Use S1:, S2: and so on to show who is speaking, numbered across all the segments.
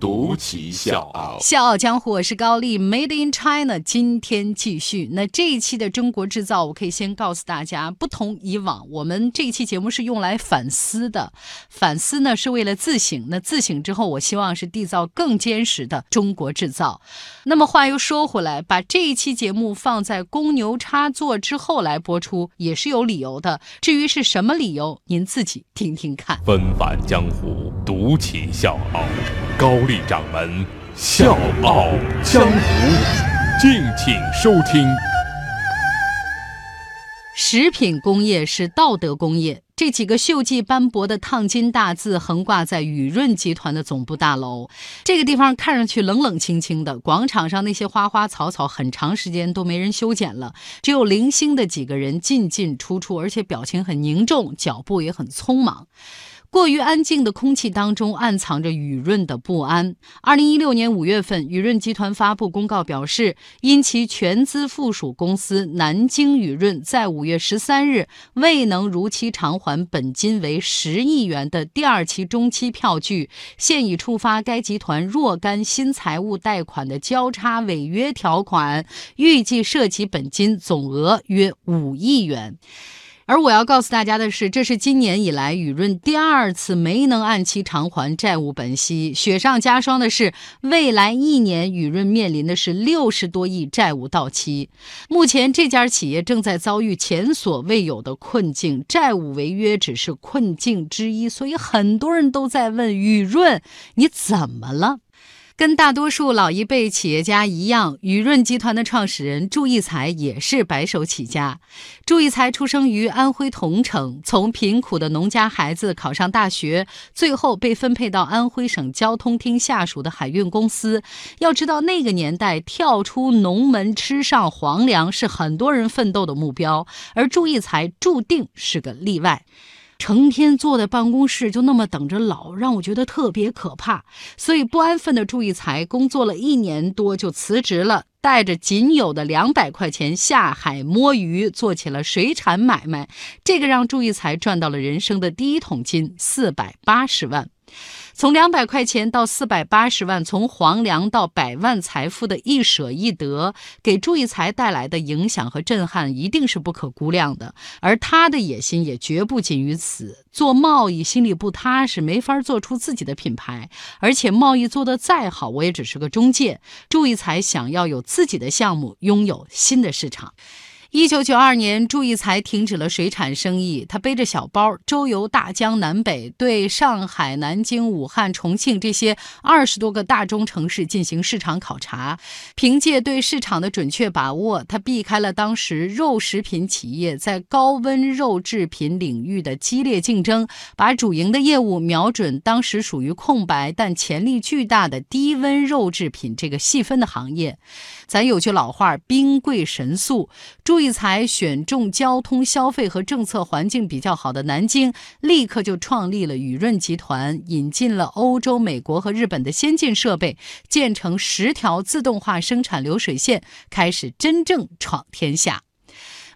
S1: 独骑笑傲。
S2: 笑傲江湖，我是高丽，Made in China。今天继续，那这一期的中国制造，我可以先告诉大家，不同以往，我们这一期节目是用来反思的。反思呢，是为了自省。那自省之后，我希望是缔造更坚实的中国制造。那么话又说回来，把这一期节目放在公牛插座之后来播出，也是有理由的。至于是什么理由，您自己听听看。
S1: 纷繁江湖，独骑笑傲。高丽掌门笑傲江湖，敬请收听。
S2: 食品工业是道德工业。这几个锈迹斑驳的烫金大字横挂在雨润集团的总部大楼。这个地方看上去冷冷清清的，广场上那些花花草草很长时间都没人修剪了，只有零星的几个人进进出出，而且表情很凝重，脚步也很匆忙。过于安静的空气当中，暗藏着雨润的不安。二零一六年五月份，雨润集团发布公告表示，因其全资附属公司南京雨润在五月十三日未能如期偿还本金为十亿元的第二期中期票据，现已触发该集团若干新财务贷款的交叉违约条款，预计涉及本金总额约五亿元。而我要告诉大家的是，这是今年以来雨润第二次没能按期偿还债务本息。雪上加霜的是，未来一年雨润面临的是六十多亿债务到期。目前这家企业正在遭遇前所未有的困境，债务违约只是困境之一。所以很多人都在问雨润，你怎么了？跟大多数老一辈企业家一样，雨润集团的创始人祝义才也是白手起家。祝义才出生于安徽桐城，从贫苦的农家孩子考上大学，最后被分配到安徽省交通厅下属的海运公司。要知道，那个年代跳出农门吃上皇粮是很多人奋斗的目标，而祝义才注定是个例外。成天坐在办公室，就那么等着老，让我觉得特别可怕。所以不安分的祝义才工作了一年多就辞职了，带着仅有的两百块钱下海摸鱼，做起了水产买卖。这个让祝义才赚到了人生的第一桶金，四百八十万。从两百块钱到四百八十万，从黄粮到百万财富的一舍一得，给祝义才带来的影响和震撼一定是不可估量的。而他的野心也绝不仅于此。做贸易心里不踏实，没法做出自己的品牌。而且贸易做得再好，我也只是个中介。祝义才想要有自己的项目，拥有新的市场。一九九二年，祝义才停止了水产生意，他背着小包周游大江南北，对上海、南京、武汉、重庆这些二十多个大中城市进行市场考察。凭借对市场的准确把握，他避开了当时肉食品企业在高温肉制品领域的激烈竞争，把主营的业务瞄准当时属于空白但潜力巨大的低温肉制品这个细分的行业。咱有句老话，兵贵神速。祝义才选中交通、消费和政策环境比较好的南京，立刻就创立了雨润集团，引进了欧洲、美国和日本的先进设备，建成十条自动化生产流水线，开始真正闯天下。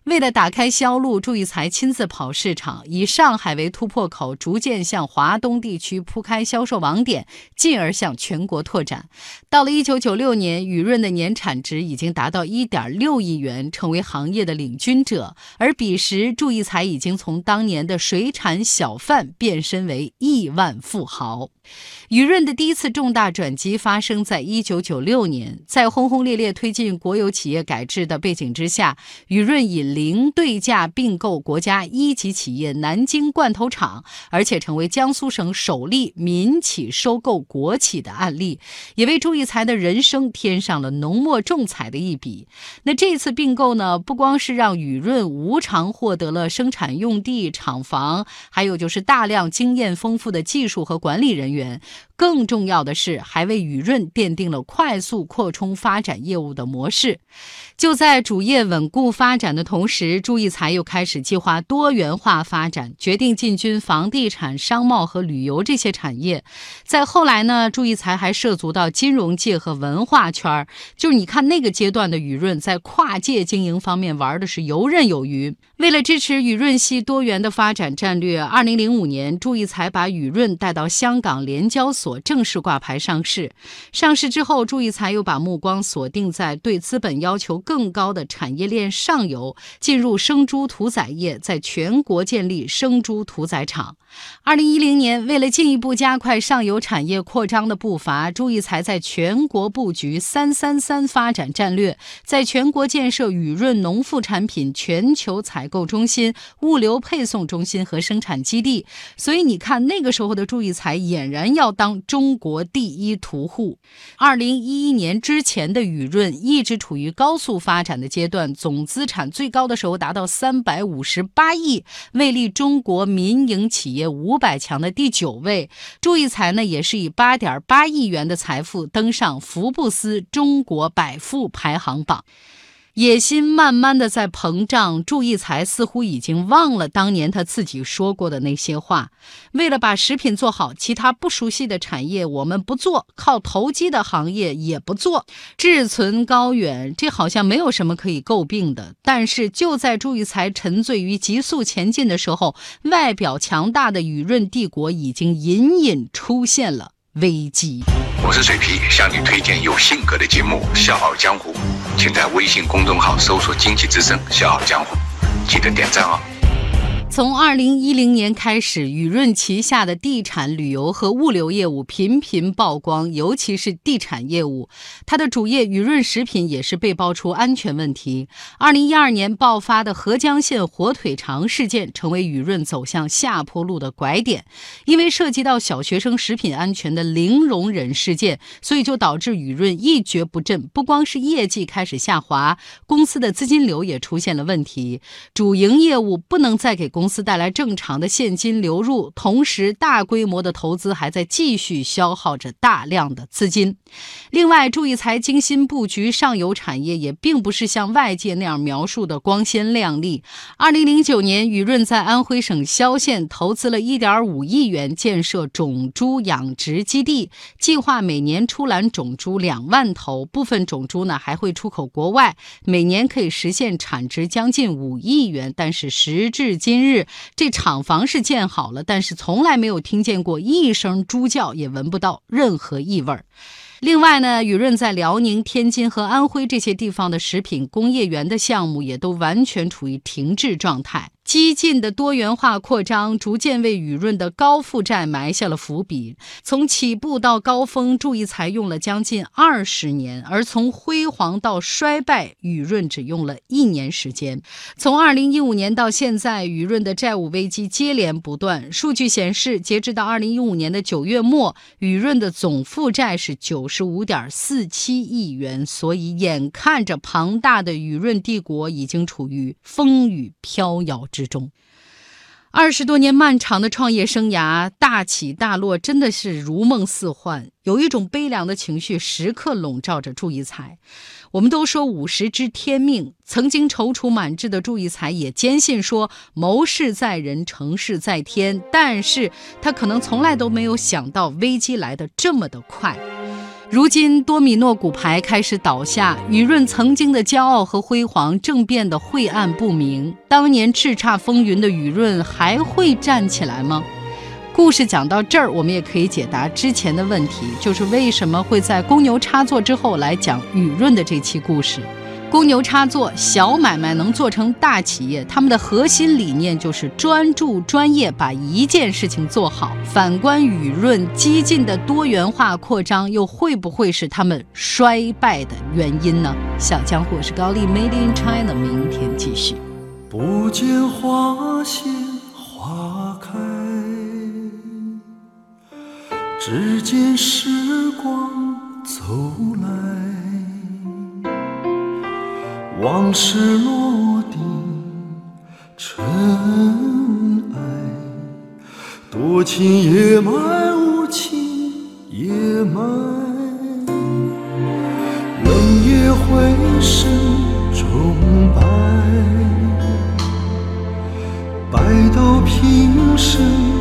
S2: 为了打开销路，祝义才亲自跑市场，以上海为突破口，逐渐向华东地区铺开销售网点，进而向全国拓展。到了一九九六年，雨润的年产值已经达到一点六亿元，成为行业的领军者。而彼时，祝义才已经从当年的水产小贩变身为亿万富豪。雨润的第一次重大转机发生在一九九六年，在轰轰烈烈推进国有企业改制的背景之下，雨润引零对价并购国家一级企业南京罐头厂，而且成为江苏省首例民企收购国企的案例，也为朱义才的人生添上了浓墨重彩的一笔。那这次并购呢，不光是让雨润无偿获得了生产用地、厂房，还有就是大量经验丰富的技术和管理人员。更重要的是，还为雨润奠定了快速扩充发展业务的模式。就在主业稳固发展的同时，朱义才又开始计划多元化发展，决定进军房地产、商贸和旅游这些产业。再后来呢，朱义才还涉足到金融界和文化圈就是你看那个阶段的雨润，在跨界经营方面玩的是游刃有余。为了支持雨润系多元的发展战略，二零零五年，祝义才把雨润带到香港联交所正式挂牌上市。上市之后，祝义才又把目光锁定在对资本要求更高的产业链上游，进入生猪屠宰业，在全国建立生猪屠宰场。二零一零年，为了进一步加快上游产业扩张的步伐，朱义才在全国布局“三三三”发展战略，在全国建设雨润农副产品全球采购中心、物流配送中心和生产基地。所以你看，那个时候的祝义才俨然要当中国第一屠户。二零一一年之前的雨润一直处于高速发展的阶段，总资产最高的时候达到三百五十八亿，位列中国民营企业。五百强的第九位，祝义才呢也是以八点八亿元的财富登上福布斯中国百富排行榜。野心慢慢的在膨胀，祝义才似乎已经忘了当年他自己说过的那些话。为了把食品做好，其他不熟悉的产业我们不做，靠投机的行业也不做，志存高远，这好像没有什么可以诟病的。但是就在祝义才沉醉于急速前进的时候，外表强大的雨润帝国已经隐隐出现了危机。
S3: 我是水皮，向你推荐有性格的节目《笑傲江湖》，请在微信公众号搜索“经济之声笑傲江湖”，记得点赞哦。
S2: 从二零一零年开始，雨润旗下的地产、旅游和物流业务频频曝光，尤其是地产业务，它的主业雨润食品也是被爆出安全问题。二零一二年爆发的合江县火腿肠事件，成为雨润走向下坡路的拐点。因为涉及到小学生食品安全的零容忍事件，所以就导致雨润一蹶不振。不光是业绩开始下滑，公司的资金流也出现了问题，主营业务不能再给公。公司带来正常的现金流入，同时大规模的投资还在继续消耗着大量的资金。另外，祝义才精心布局上游产业，也并不是像外界那样描述的光鲜亮丽。二零零九年，雨润在安徽省萧县投资了一点五亿元建设种猪养殖基地，计划每年出栏种猪两万头，部分种猪呢还会出口国外，每年可以实现产值将近五亿元。但是时至今日，这厂房是建好了，但是从来没有听见过一声猪叫，也闻不到任何异味。另外呢，雨润在辽宁、天津和安徽这些地方的食品工业园的项目也都完全处于停滞状态。激进的多元化扩张，逐渐为雨润的高负债埋下了伏笔。从起步到高峰，注意才用了将近二十年；而从辉煌到衰败，雨润只用了一年时间。从二零一五年到现在，雨润的债务危机接连不断。数据显示，截至到二零一五年的九月末，雨润的总负债是九十五点四七亿元。所以，眼看着庞大的雨润帝国已经处于风雨飘摇之。中，二十多年漫长的创业生涯，大起大落，真的是如梦似幻。有一种悲凉的情绪时刻笼罩着祝义才。我们都说五十知天命，曾经踌躇满志的祝义才也坚信说谋事在人，成事在天。但是他可能从来都没有想到危机来得这么的快。如今多米诺骨牌开始倒下，雨润曾经的骄傲和辉煌正变得晦暗不明。当年叱咤风云的雨润还会站起来吗？故事讲到这儿，我们也可以解答之前的问题，就是为什么会在公牛插座之后来讲雨润的这期故事。公牛插座，小买卖能做成大企业，他们的核心理念就是专注专业，把一件事情做好。反观雨润激进的多元化扩张，又会不会是他们衰败的原因呢？小江湖是高丽，Made in China，明天继续。
S4: 不见花谢花开，只见时光走来。往事落定尘埃，多情也埋无情也埋，冷夜回声中白，白到平生。